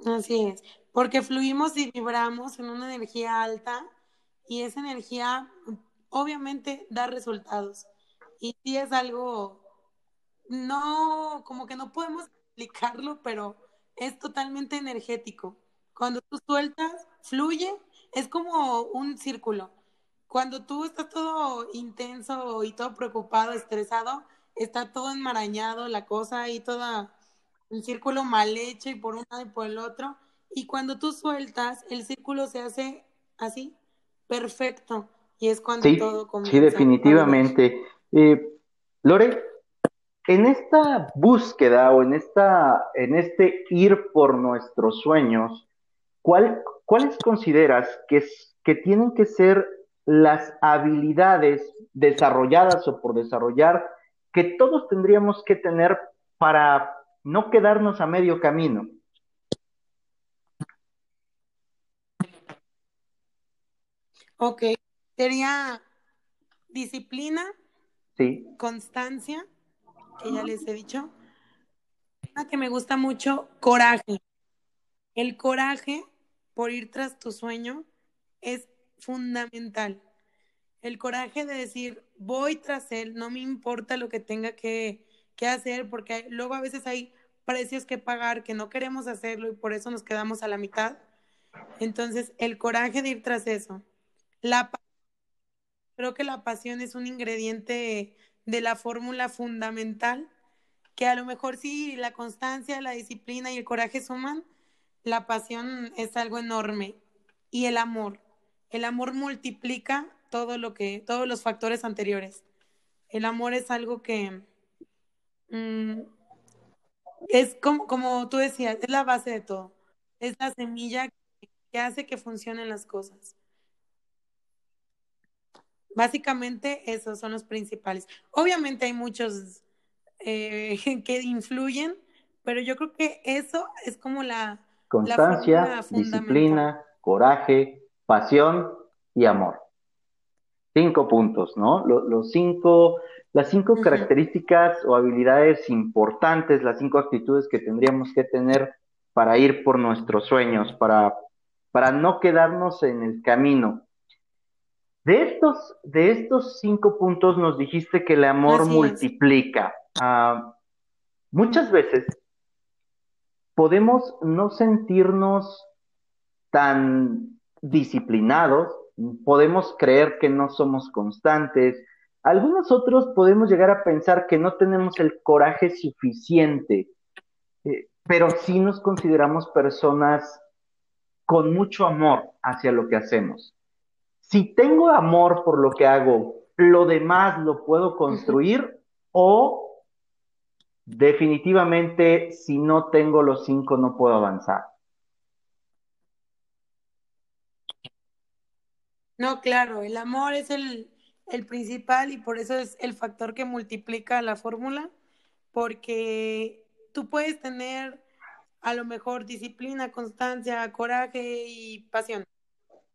Así es, porque fluimos y vibramos en una energía alta y esa energía obviamente da resultados. Y sí es algo, no, como que no podemos explicarlo, pero es totalmente energético. Cuando tú sueltas, fluye, es como un círculo. Cuando tú estás todo intenso y todo preocupado, estresado, está todo enmarañado, la cosa y toda un círculo mal hecho y por un lado y por el otro. Y cuando tú sueltas, el círculo se hace así, perfecto. Y es cuando todo comienza. Sí, definitivamente. Eh, Lore, en esta búsqueda o en, esta, en este ir por nuestros sueños, ¿cuál, ¿cuáles consideras que, que tienen que ser las habilidades desarrolladas o por desarrollar que todos tendríamos que tener para no quedarnos a medio camino? Ok, sería disciplina, sí. constancia, que ya les he dicho, una que me gusta mucho, coraje. El coraje por ir tras tu sueño es fundamental. El coraje de decir, voy tras él, no me importa lo que tenga que, que hacer, porque luego a veces hay precios que pagar que no queremos hacerlo y por eso nos quedamos a la mitad. Entonces, el coraje de ir tras eso. La creo que la pasión es un ingrediente de la fórmula fundamental que a lo mejor sí la constancia, la disciplina y el coraje suman, la pasión es algo enorme y el amor. El amor multiplica todo lo que todos los factores anteriores. El amor es algo que mm, es como, como tú decías, es la base de todo. Es la semilla que hace que funcionen las cosas. Básicamente esos son los principales. Obviamente hay muchos eh, que influyen, pero yo creo que eso es como la constancia, disciplina, coraje, pasión y amor. Cinco puntos, ¿no? Los, cinco, las cinco características o habilidades importantes, las cinco actitudes que tendríamos que tener para ir por nuestros sueños, para, para no quedarnos en el camino. De estos, de estos cinco puntos nos dijiste que el amor multiplica. Ah, muchas veces podemos no sentirnos tan disciplinados, podemos creer que no somos constantes, algunos otros podemos llegar a pensar que no tenemos el coraje suficiente, eh, pero sí nos consideramos personas con mucho amor hacia lo que hacemos. Si tengo amor por lo que hago, lo demás lo puedo construir o definitivamente si no tengo los cinco no puedo avanzar. No, claro, el amor es el, el principal y por eso es el factor que multiplica la fórmula, porque tú puedes tener a lo mejor disciplina, constancia, coraje y pasión,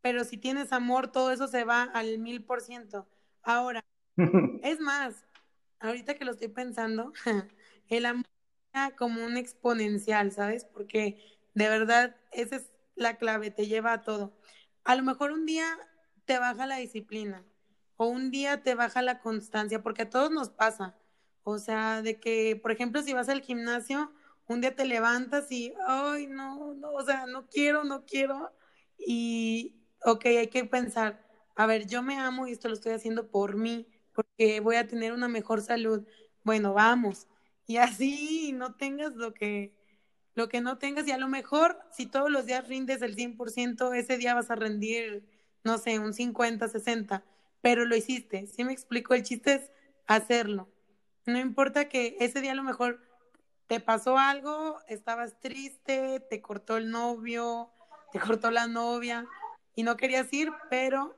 pero si tienes amor, todo eso se va al mil por ciento. Ahora, es más, ahorita que lo estoy pensando, el amor como un exponencial, ¿sabes? Porque de verdad esa es la clave, te lleva a todo. A lo mejor un día te baja la disciplina o un día te baja la constancia, porque a todos nos pasa. O sea, de que, por ejemplo, si vas al gimnasio, un día te levantas y, ay, no, no, o sea, no quiero, no quiero. Y, ok, hay que pensar, a ver, yo me amo y esto lo estoy haciendo por mí, porque voy a tener una mejor salud. Bueno, vamos. Y así no tengas lo que, lo que no tengas. Y a lo mejor, si todos los días rindes el 100%, ese día vas a rendir, no sé, un 50, 60, pero lo hiciste. ¿Sí me explico? El chiste es hacerlo. No importa que ese día a lo mejor te pasó algo, estabas triste, te cortó el novio, te cortó la novia, y no querías ir, pero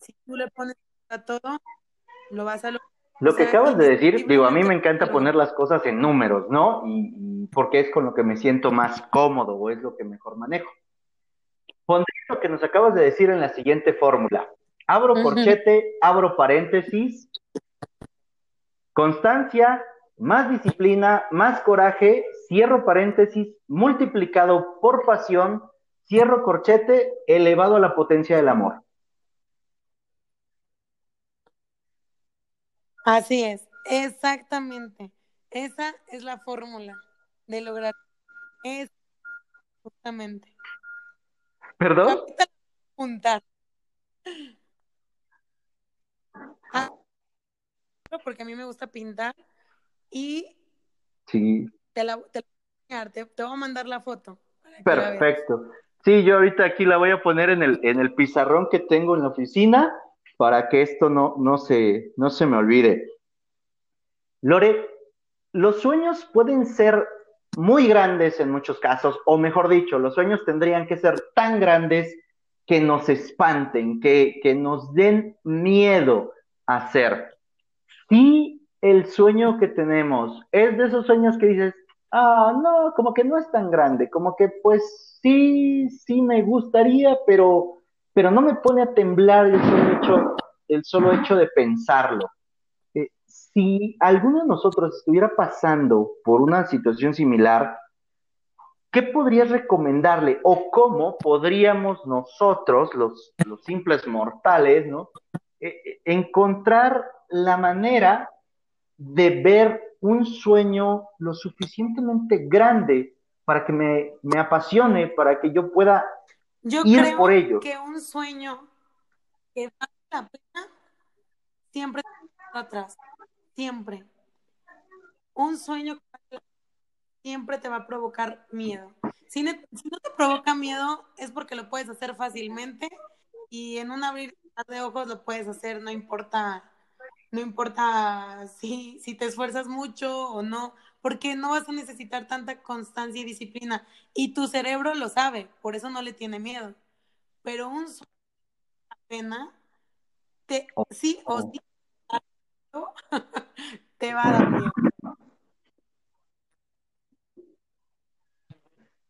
si tú le pones a todo, lo vas a lograr. Lo que acabas de decir, digo, a mí me encanta poner las cosas en números, ¿no? Y, porque es con lo que me siento más cómodo o es lo que mejor manejo. Pondré lo que nos acabas de decir en la siguiente fórmula. Abro corchete, abro paréntesis. Constancia, más disciplina, más coraje, cierro paréntesis, multiplicado por pasión, cierro corchete, elevado a la potencia del amor. Así es, exactamente. Esa es la fórmula de lograr. Es justamente. ¿Perdón? Juntar. Ah, porque a mí me gusta pintar y sí. te, la, te, te, voy a mandar la foto. Perfecto. Sí, yo ahorita aquí la voy a poner en el, en el pizarrón que tengo en la oficina para que esto no, no, se, no se me olvide. Lore, los sueños pueden ser muy grandes en muchos casos, o mejor dicho, los sueños tendrían que ser tan grandes que nos espanten, que, que nos den miedo a hacer. Si el sueño que tenemos es de esos sueños que dices, ah, no, como que no es tan grande, como que pues sí, sí me gustaría, pero pero no me pone a temblar el solo hecho, el solo hecho de pensarlo. Si alguno de nosotros estuviera pasando por una situación similar, ¿qué podrías recomendarle o cómo podríamos nosotros, los, los simples mortales, ¿no? Eh, eh, encontrar la manera de ver un sueño lo suficientemente grande para que me, me apasione, para que yo pueda yo creo por ello. que un sueño que vale la pena siempre está atrás. Siempre. Un sueño siempre te va a provocar miedo. Si, no te provoca miedo es porque lo puedes hacer fácilmente y en un abrir de ojos lo puedes hacer, no importa, no importa si, si te esfuerzas mucho o no, porque no vas a necesitar tanta constancia y disciplina. Y tu cerebro lo sabe, por eso no le tiene miedo. Pero un sueño pena, te, sí o sí, te va a dar miedo.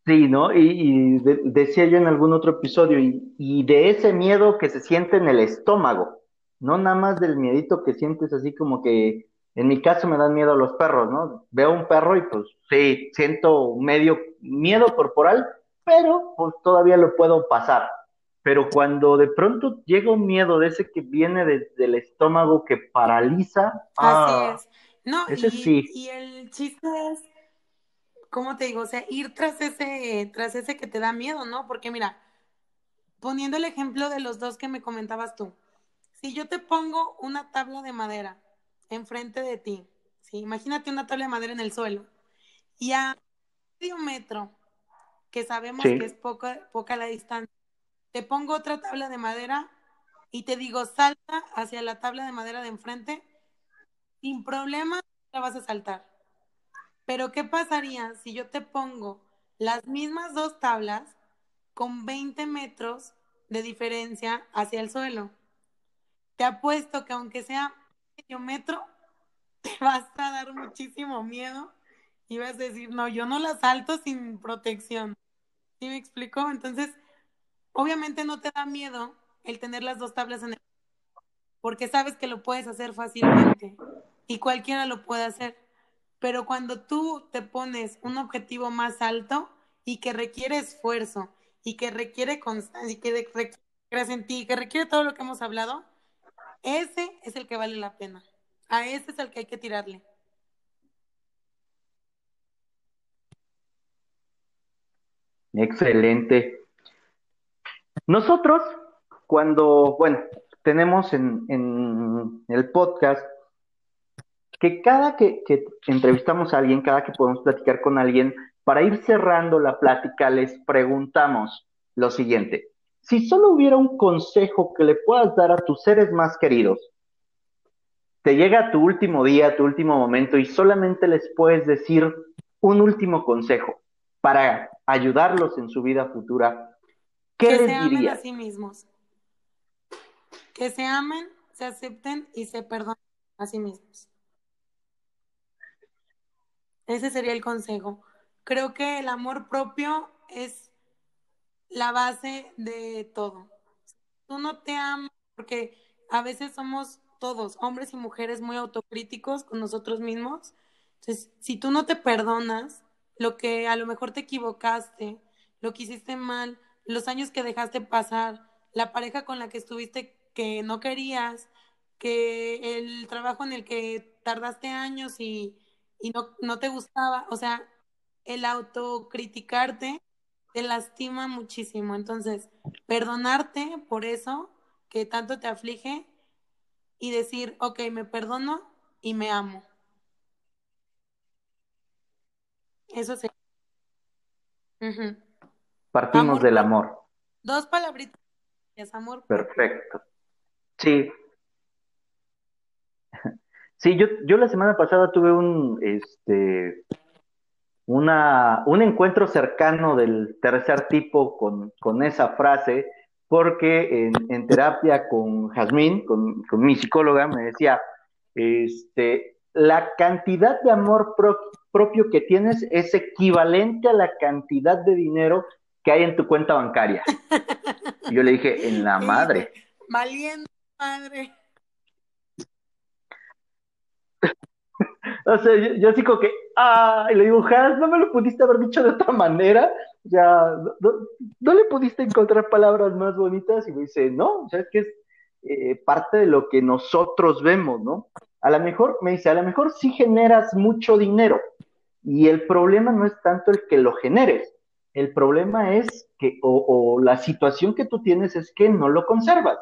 Sí, ¿no? Y, decía yo en algún otro episodio, y, y, de ese miedo que se siente en el estómago, no nada más del miedito que sientes así como que en mi caso me dan miedo los perros, ¿no? Veo un perro y pues sí, siento medio miedo corporal, pero pues todavía lo puedo pasar. Pero cuando de pronto llega un miedo de ese que viene del estómago que paraliza. Así ah, es. No, ese y, sí. y el chiste es, ¿cómo te digo? O sea, ir tras ese, tras ese que te da miedo, ¿no? Porque mira, poniendo el ejemplo de los dos que me comentabas tú, si yo te pongo una tabla de madera enfrente de ti. ¿sí? Imagínate una tabla de madera en el suelo. Y a medio metro, que sabemos que es poca, poca la distancia, te pongo otra tabla de madera y te digo, salta hacia la tabla de madera de enfrente, sin problema la vas a saltar. Pero ¿qué pasaría si yo te pongo las mismas dos tablas con 20 metros de diferencia hacia el suelo? Te apuesto que aunque sea metro, te vas a dar muchísimo miedo y vas a decir, no, yo no la salto sin protección. ¿Sí me explico? Entonces, obviamente no te da miedo el tener las dos tablas en el porque sabes que lo puedes hacer fácilmente y cualquiera lo puede hacer. Pero cuando tú te pones un objetivo más alto y que requiere esfuerzo y que requiere constancia y que requiere en ti, que requiere todo lo que hemos hablado, ese es el que vale la pena. A ese es el que hay que tirarle. Excelente. Nosotros, cuando, bueno, tenemos en, el podcast que cada que, que, entrevistamos a alguien, cada que podemos platicar con alguien, para ir cerrando la plática, les preguntamos lo siguiente. Si solo hubiera un consejo que le puedas dar a tus seres más queridos, te llega tu último día, tu último momento y solamente les puedes decir un último consejo para ayudarlos en su vida futura, ¿qué les dirías? a sí mismos. que se amen, se acepten y se perdonen a sí mismos. Ese sería el consejo. Creo que el amor propio es la base de todo. Tú no te amas porque a veces somos todos, hombres y mujeres, muy autocríticos con nosotros mismos. Entonces, si tú no te perdonas lo que a lo mejor te equivocaste, lo que hiciste mal, los años que dejaste pasar, la pareja con la que estuviste que no querías, que el trabajo en el que tardaste años y, y no, no te gustaba, o sea, el autocriticarte te lastima muchísimo. Entonces, perdonarte por eso que tanto te aflige y decir, ok, me perdono y me amo. Eso sí. Partimos del amor. Dos palabritas. Es amor. Perfecto. Sí. Sí, yo, yo la semana pasada tuve un, este, una, un encuentro cercano del tercer tipo con, con esa frase, porque en, terapia con Jazmín, con, mi psicóloga, me decía, este, la cantidad de amor propio que tienes es equivalente a la cantidad de dinero que hay en tu cuenta bancaria. Y yo le dije, en la madre. Valiente madre. O sea, yo, así como que, ah, y le digo, Hans, no me lo pudiste haber dicho de otra manera, o sea, no, le pudiste encontrar palabras más bonitas, y me dice, no, o sea, es que es eh, parte de lo que nosotros vemos, ¿no? A lo mejor, me dice, a lo mejor sí generas mucho dinero, y el problema no es tanto el que lo generes, el problema es que, o, la situación que tú tienes es que no lo conservas,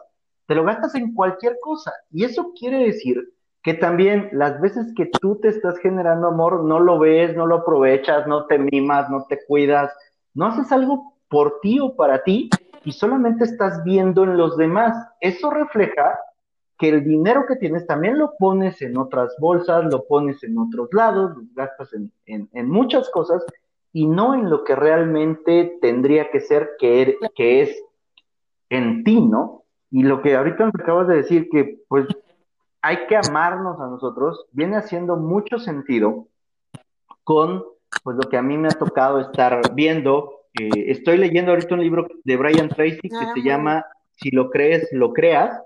te lo gastas en cualquier cosa, y eso quiere decir que también las veces que tú te estás generando amor, no lo ves, no lo aprovechas, no te mimas, no te cuidas, no haces algo por ti o para ti y solamente estás viendo en los demás. Eso refleja que el dinero que tienes también lo pones en otras bolsas, lo pones en otros lados, lo gastas en, en, muchas cosas y no en lo que realmente tendría que ser, que, er, que es en ti, ¿no? Y lo que ahorita nos acabas de decir, que pues hay que amarnos a nosotros, viene haciendo mucho sentido con pues lo que a mí me ha tocado estar viendo. Eh, estoy leyendo ahorita un libro de Brian Tracy que se llama Si lo crees, lo creas.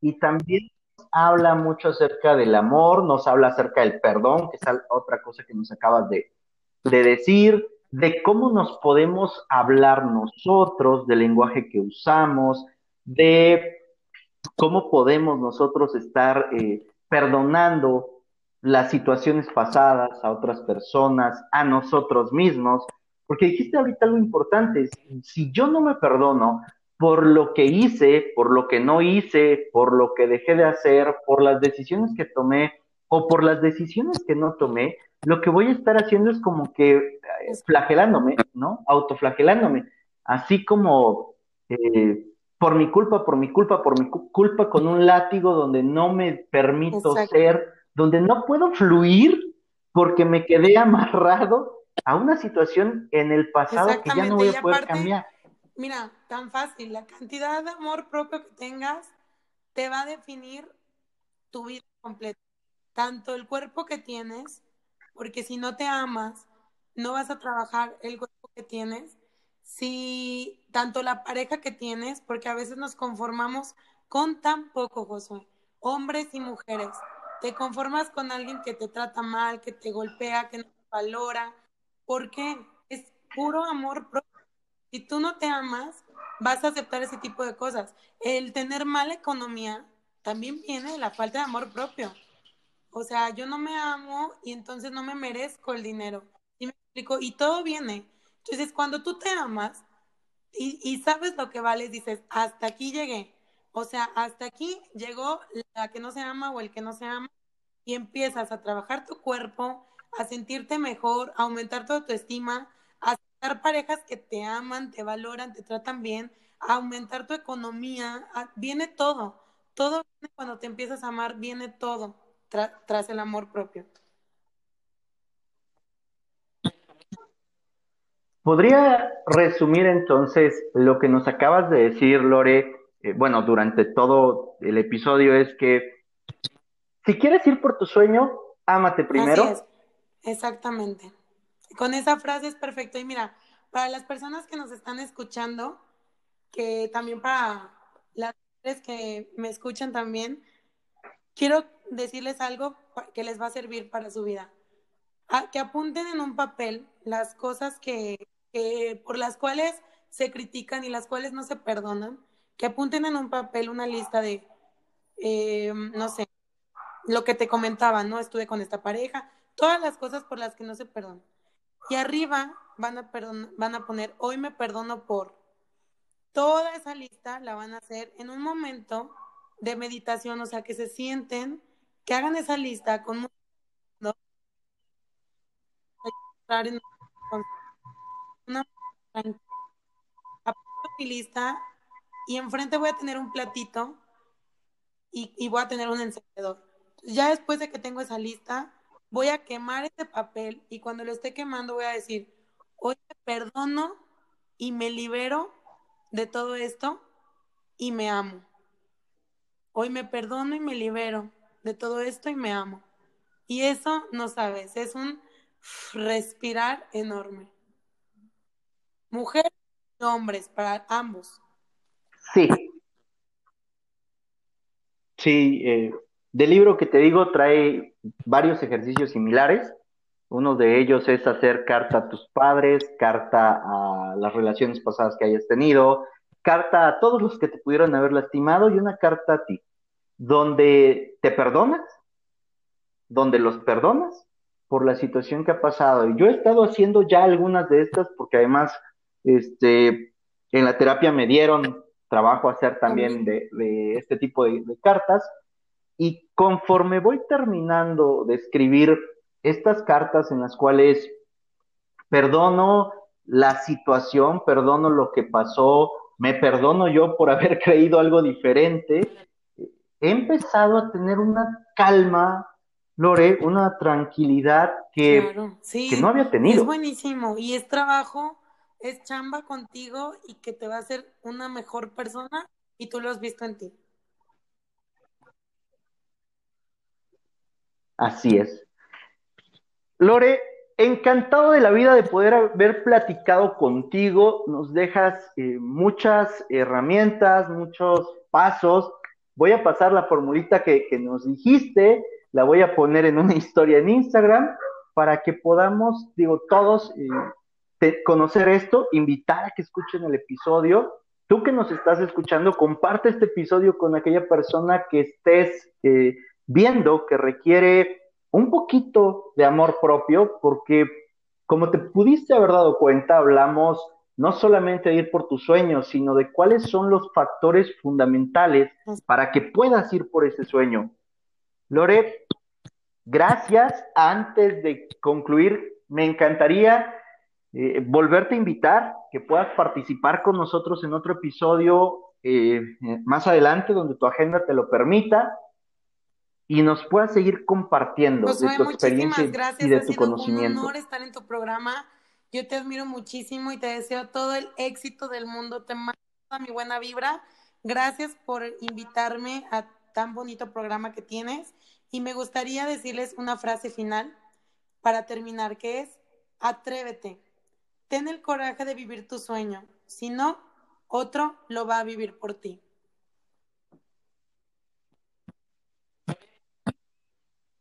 Y también habla mucho acerca del amor, nos habla acerca del perdón, que es otra cosa que nos acabas de, de decir, de cómo nos podemos hablar nosotros, del lenguaje que usamos, de ¿Cómo podemos nosotros estar eh, perdonando las situaciones pasadas a otras personas, a nosotros mismos? Porque dijiste ahorita algo importante, si yo no me perdono por lo que hice, por lo que no hice, por lo que dejé de hacer, por las decisiones que tomé o por las decisiones que no tomé, lo que voy a estar haciendo es como que eh, flagelándome, ¿no? Autoflagelándome, así como eh, por mi culpa, por mi culpa, por mi culpa, con un látigo donde no me permito ser, donde no puedo fluir porque me quedé amarrado a una situación en el pasado que ya no voy a poder cambiar. Mira, tan fácil, la cantidad de amor propio que tengas te va a definir tu vida completa. Tanto el cuerpo que tienes, porque si no te amas, no vas a trabajar el cuerpo que tienes, si tanto la pareja que tienes, porque a veces nos conformamos con tan poco, Josué, hombres y mujeres. Te conformas con alguien que te trata mal, que te golpea, que no te valora. ¿Por qué? Es puro amor propio. Si tú no te amas, vas a aceptar ese tipo de cosas. El tener mala economía también viene de la falta de amor propio. O sea, yo no me amo y entonces no me merezco el dinero. ¿Y me explico? Y todo viene entonces, cuando tú te amas y, sabes lo que vales, dices, hasta aquí llegué. O sea, hasta aquí llegó la que no se ama o el que no se ama y empiezas a trabajar tu cuerpo, a sentirte mejor, a aumentar tu autoestima, a estar parejas que te aman, te valoran, te tratan bien, a aumentar tu economía, viene todo. Todo viene cuando te empiezas a amar, viene todo tras el amor propio. ¿Podría resumir entonces lo que nos acabas de decir, Lore, eh, bueno, durante todo el episodio es que si quieres ir por tu sueño, ámate primero. Así es, exactamente. Con esa frase es perfecto. Y mira, para las personas que nos están escuchando, que también para las mujeres que me escuchan también, quiero decirles algo que les va a servir para su vida. que apunten en un papel las cosas que, por las cuales se critican y las cuales no se perdonan, que apunten en un papel una lista de, eh, no sé, lo que te comentaba, ¿no? Estuve con esta pareja, todas las cosas por las que no se perdonan. Y arriba van a, van a poner, hoy me perdono por. Toda esa lista la van a hacer en un momento de meditación, o sea, que se sienten, que hagan esa lista con ¿no? una mi lista y enfrente voy a tener un platito y, y voy a tener un encendedor. Ya después de que tengo esa lista, voy a quemar ese papel y cuando lo esté quemando voy a decir, hoy me perdono y me libero de todo esto y me amo. Hoy me perdono y me libero de todo esto y me amo. Y eso, no sabes, es un respirar enorme. Mujeres y hombres, para ambos. Sí. Sí, eh, del libro que te digo trae varios ejercicios similares. Uno de ellos es hacer carta a tus padres, carta a las relaciones pasadas que hayas tenido, carta a todos los que te pudieron haber lastimado y una carta a ti, donde te perdonas, donde los perdonas por la situación que ha pasado. Y yo he estado haciendo ya algunas de estas porque además este, en la terapia me dieron trabajo a hacer también de, este tipo de cartas y conforme voy terminando de escribir estas cartas en las cuales perdono la situación, perdono lo que pasó, me perdono yo por haber creído algo diferente, he empezado a tener una calma, Lore, una tranquilidad que, que no había tenido. Es buenísimo y es trabajo, es chamba contigo y que te va a hacer una mejor persona y tú lo has visto en ti. Así es. Lore, encantado de la vida de poder haber platicado contigo. Nos dejas eh, muchas herramientas, muchos pasos. Voy a pasar la formulita que, nos dijiste, la voy a poner en una historia en Instagram para que podamos, digo, todos eh, conocer esto, invitar a que escuchen el episodio. Tú que nos estás escuchando, comparte este episodio con aquella persona que estés eh, viendo que requiere un poquito de amor propio, porque como te pudiste haber dado cuenta, hablamos no solamente de ir por tus sueños, sino de cuáles son los factores fundamentales para que puedas ir por ese sueño. Lore, gracias. Antes de concluir, me encantaría eh, volverte a invitar, que puedas participar con nosotros en otro episodio eh, más adelante, donde tu agenda te lo permita y nos puedas seguir compartiendo de tu experiencia y de tu conocimiento. Un honor estar en tu programa. Yo te admiro muchísimo y te deseo todo el éxito del mundo. Te mando mi buena vibra. Gracias por invitarme a tan bonito programa que tienes. Y me gustaría decirles una frase final para terminar, que es, atrévete. Ten el coraje de vivir tu sueño. Si no, otro lo va a vivir por ti.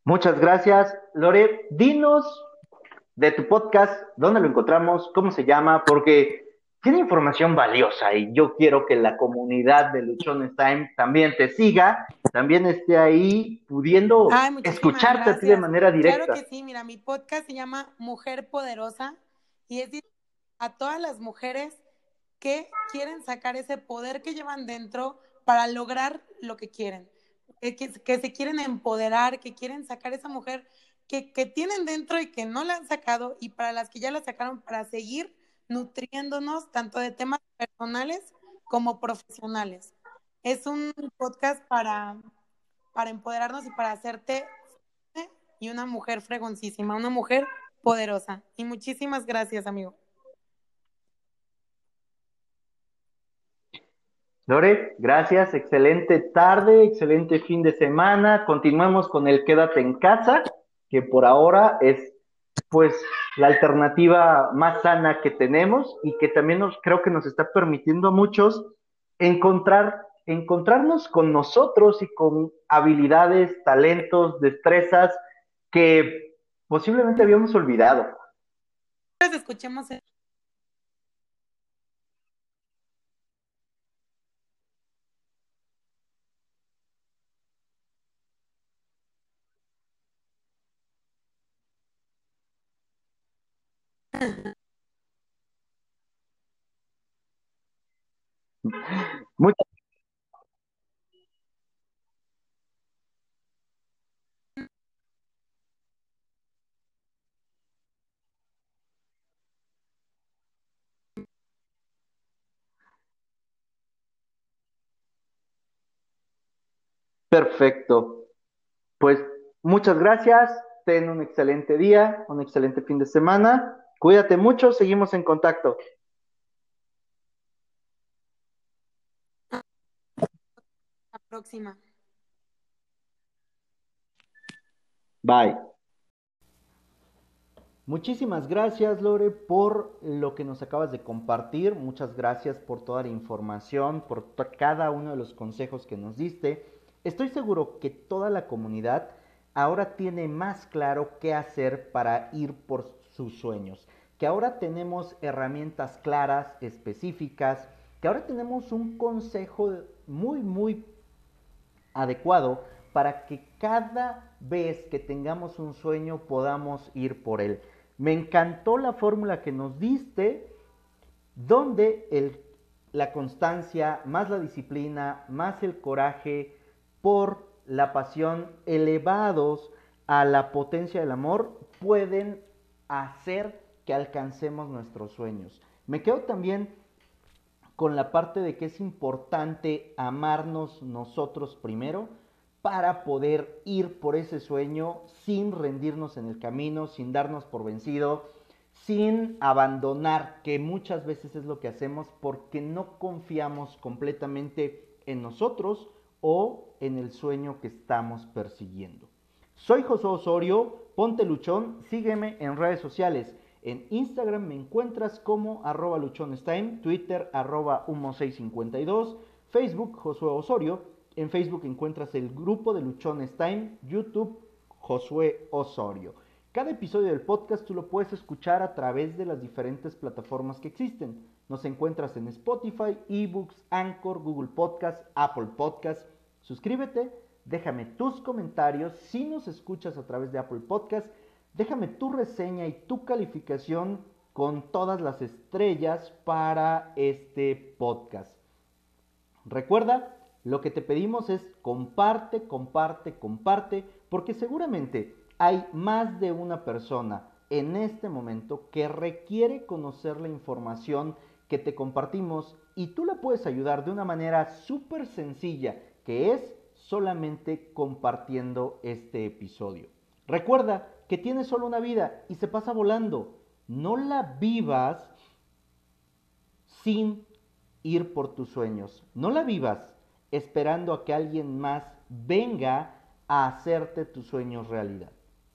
Muchas gracias, Lore. Dinos de tu podcast, dónde lo encontramos, cómo se llama, porque tiene información valiosa y yo quiero que la comunidad de Luchones Time también te siga, también esté ahí pudiendo escucharte a ti de manera directa. Claro que sí, mira, mi podcast se llama Mujer Poderosa y es a todas las mujeres que quieren sacar ese poder que llevan dentro para lograr lo que quieren que, se quieren empoderar, que quieren sacar esa mujer que, tienen dentro y que no la han sacado, y para las que ya la sacaron, para seguir nutriéndonos tanto de temas personales como profesionales. Es un podcast para, para empoderarnos y para hacerte y una mujer fregoncísima, una mujer poderosa. Y muchísimas gracias, amigo. Lore, gracias, excelente tarde, excelente fin de semana. Continuemos con el quédate en casa, que por ahora es pues la alternativa más sana que tenemos y que también creo que nos está permitiendo a muchos encontrar, encontrarnos con nosotros y con habilidades, talentos, destrezas que posiblemente habíamos olvidado. Escuchemos Muchas Perfecto. Pues muchas gracias. Ten un excelente día, un excelente fin de semana. Cuídate mucho, seguimos en contacto. La próxima. Bye. Muchísimas gracias, Lore, por lo que nos acabas de compartir. Muchas gracias por toda la información, por cada uno de los consejos que nos diste. Estoy seguro que toda la comunidad ahora tiene más claro qué hacer para ir por sus sueños, que ahora tenemos herramientas claras, específicas, que ahora tenemos un consejo muy, muy adecuado para que cada vez que tengamos un sueño podamos ir por él. Me encantó la fórmula que nos diste, donde el, la constancia, más la disciplina, más el coraje, por la pasión elevados a la potencia del amor pueden hacer que alcancemos nuestros sueños. Me quedo también con la parte de que es importante amarnos nosotros primero para poder ir por ese sueño sin rendirnos en el camino, sin darnos por vencido, sin abandonar, que muchas veces es lo que hacemos porque no confiamos completamente en nosotros o en el sueño que estamos persiguiendo. Soy José Osorio, ponte luchón, sígueme en redes sociales. En Instagram me encuentras como arroba luchonestime, Twitter arroba humo652, Facebook Josué Osorio, en Facebook encuentras el grupo de Luchones Time, YouTube Josué Osorio. Cada episodio del podcast tú lo puedes escuchar a través de las diferentes plataformas que existen. Nos encuentras en Spotify, eBooks, Anchor, Google Podcast, Apple Podcast. Suscríbete, déjame tus comentarios. Si nos escuchas a través de Apple Podcast, déjame tu reseña y tu calificación con todas las estrellas para este podcast. Recuerda, lo que te pedimos es comparte, comparte, comparte, porque seguramente hay más de una persona en este momento que requiere conocer la información que te compartimos y tú la puedes ayudar de una manera súper sencilla, que es solamente compartiendo este episodio. Recuerda que tienes solo una vida y se pasa volando. No la vivas sin ir por tus sueños. No la vivas esperando a que alguien más venga a hacerte tus sueños realidad.